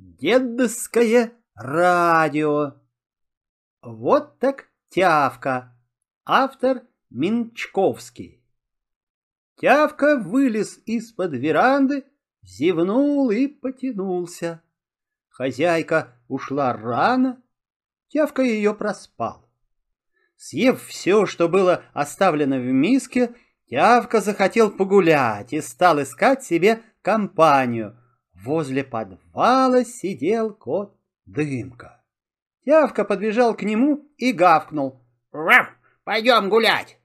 Дедовское радио. Вот так тявка. Автор Минчковский. Тявка вылез из-под веранды, зевнул и потянулся. Хозяйка ушла рано, Тявка ее проспал. Съев все, что было оставлено в миске, Тявка захотел погулять и стал искать себе компанию. Возле подвала сидел кот Дымка. Тявка подбежал к нему и гавкнул. «Раф, пойдем гулять!»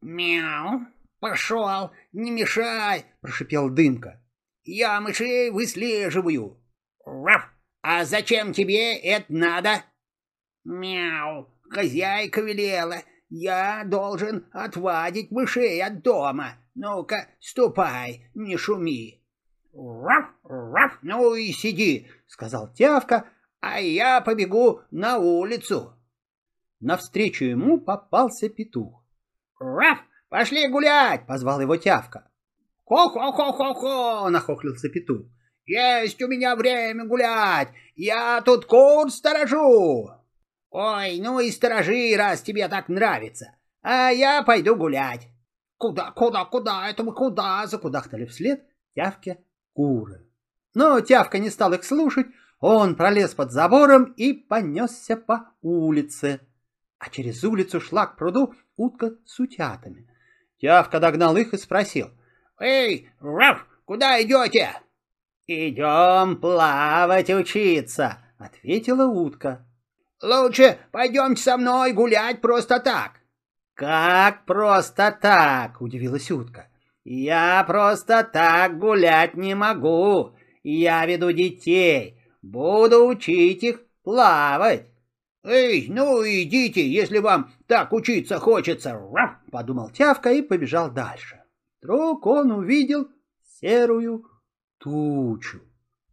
«Мяу, пошел, не мешай!» — прошипел Дымка. «Я мышей выслеживаю!» «Раф, а зачем тебе это надо?» «Мяу, хозяйка велела, я должен отвадить мышей от дома. Ну-ка, ступай, не шуми!» «Раф, раф, ну и сиди!» — сказал Тявка, а я побегу на улицу. Навстречу ему попался петух. «Раф, пошли гулять!» — позвал его Тявка. «Хо-хо-хо-хо-хо!» — нахохлился петух. «Есть у меня время гулять! Я тут кур сторожу!» «Ой, ну и сторожи, раз тебе так нравится! А я пойду гулять!» «Куда, куда, куда? Это мы куда?» — закудахтали вслед Тявке куры. Но Тявка не стал их слушать, он пролез под забором и понесся по улице. А через улицу шла к пруду утка с утятами. Тявка догнал их и спросил. «Эй, Раф, куда идете?» «Идем плавать учиться», — ответила утка. «Лучше пойдемте со мной гулять просто так». «Как просто так?» — удивилась утка. «Я просто так гулять не могу. Я веду детей, буду учить их плавать». «Эй, ну идите, если вам так учиться хочется!» — подумал Тявка и побежал дальше. Вдруг он увидел серую тучу.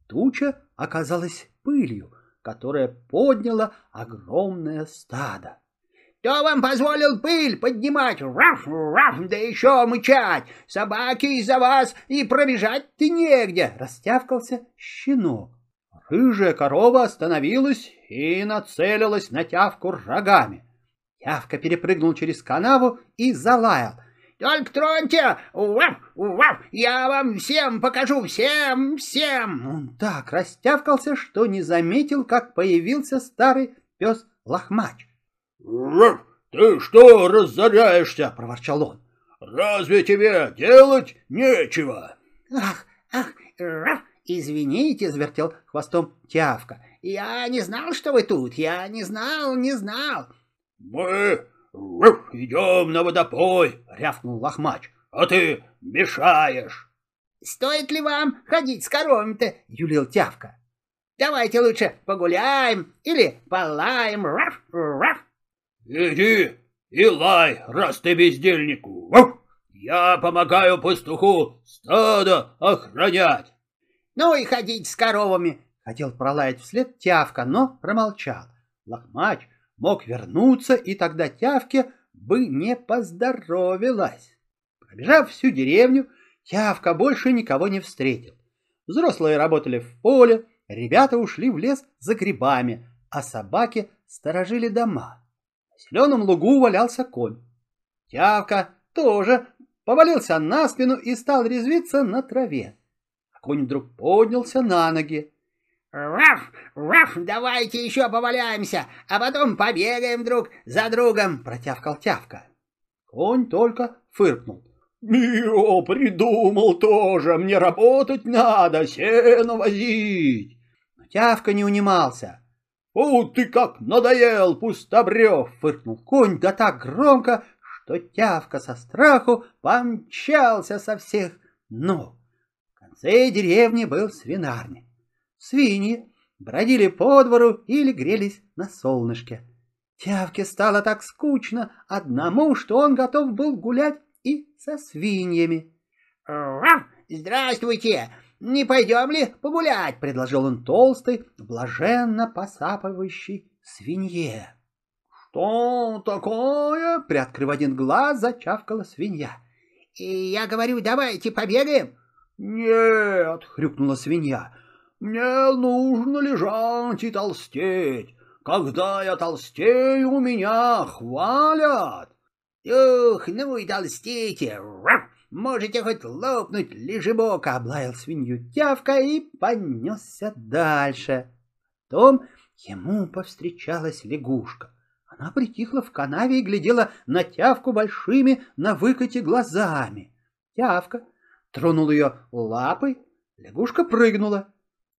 Туча оказалась пылью, которая подняла огромное стадо. Кто вам позволил пыль поднимать? Раф, раф, да еще мычать! Собаки из-за вас и пробежать-то негде!» Растявкался щенок. Рыжая корова остановилась и нацелилась на тявку рогами. Тявка перепрыгнул через канаву и залаял. «Только троньте! Уав, уав! Я вам всем покажу! Всем, всем!» Он так растявкался, что не заметил, как появился старый пес Лохмач. «Ты что разоряешься?» — проворчал он. «Разве тебе делать нечего?» «Ах, ах, раф, извините», — завертел хвостом Тявка. «Я не знал, что вы тут. Я не знал, не знал». «Мы идем на водопой», — рявкнул Лохмач. «А ты мешаешь». «Стоит ли вам ходить с коровами-то?» — юлил Тявка. «Давайте лучше погуляем или полаем. Раф, раф». «Иди и лай, раз ты бездельник! Я помогаю пастуху стадо охранять!» «Ну и ходить с коровами!» — хотел пролаять вслед Тявка, но промолчал. Лохмач мог вернуться, и тогда Тявке бы не поздоровилась. Пробежав всю деревню, Тявка больше никого не встретил. Взрослые работали в поле, ребята ушли в лес за грибами, а собаки сторожили дома зеленом лугу валялся конь. Тявка тоже повалился на спину и стал резвиться на траве. А конь вдруг поднялся на ноги. «Раф, раф, давайте еще поваляемся, а потом побегаем друг за другом!» — протявкал Тявка. Конь только фыркнул. «Мио, придумал тоже, мне работать надо, сено возить!» Но Тявка не унимался. «У, ты как надоел, пустобрев!» — фыркнул конь, да так громко, что тявка со страху помчался со всех ног. В конце деревни был свинарник. Свиньи бродили по двору или грелись на солнышке. Тявке стало так скучно одному, что он готов был гулять и со свиньями. «Здравствуйте! «Не пойдем ли погулять?» — предложил он толстой, блаженно посапывающей свинье. «Что такое?» — приоткрыв один глаз, зачавкала свинья. «И я говорю, давайте побегаем». «Нет!» — хрюкнула свинья. Мне нужно лежать и толстеть. Когда я толстею, меня хвалят. Ух, ну и толстейте. Можете хоть лопнуть, лежебок, облаял свинью тявка и понесся дальше. Потом ему повстречалась лягушка. Она притихла в канаве и глядела на тявку большими на выкате глазами. Тявка тронул ее лапой, лягушка прыгнула.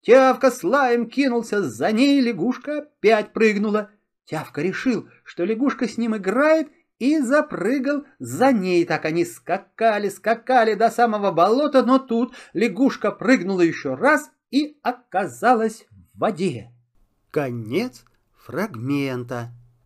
Тявка с лаем кинулся за ней, лягушка опять прыгнула. Тявка решил, что лягушка с ним играет, и запрыгал за ней. Так они скакали, скакали до самого болота, но тут лягушка прыгнула еще раз и оказалась в воде. Конец фрагмента.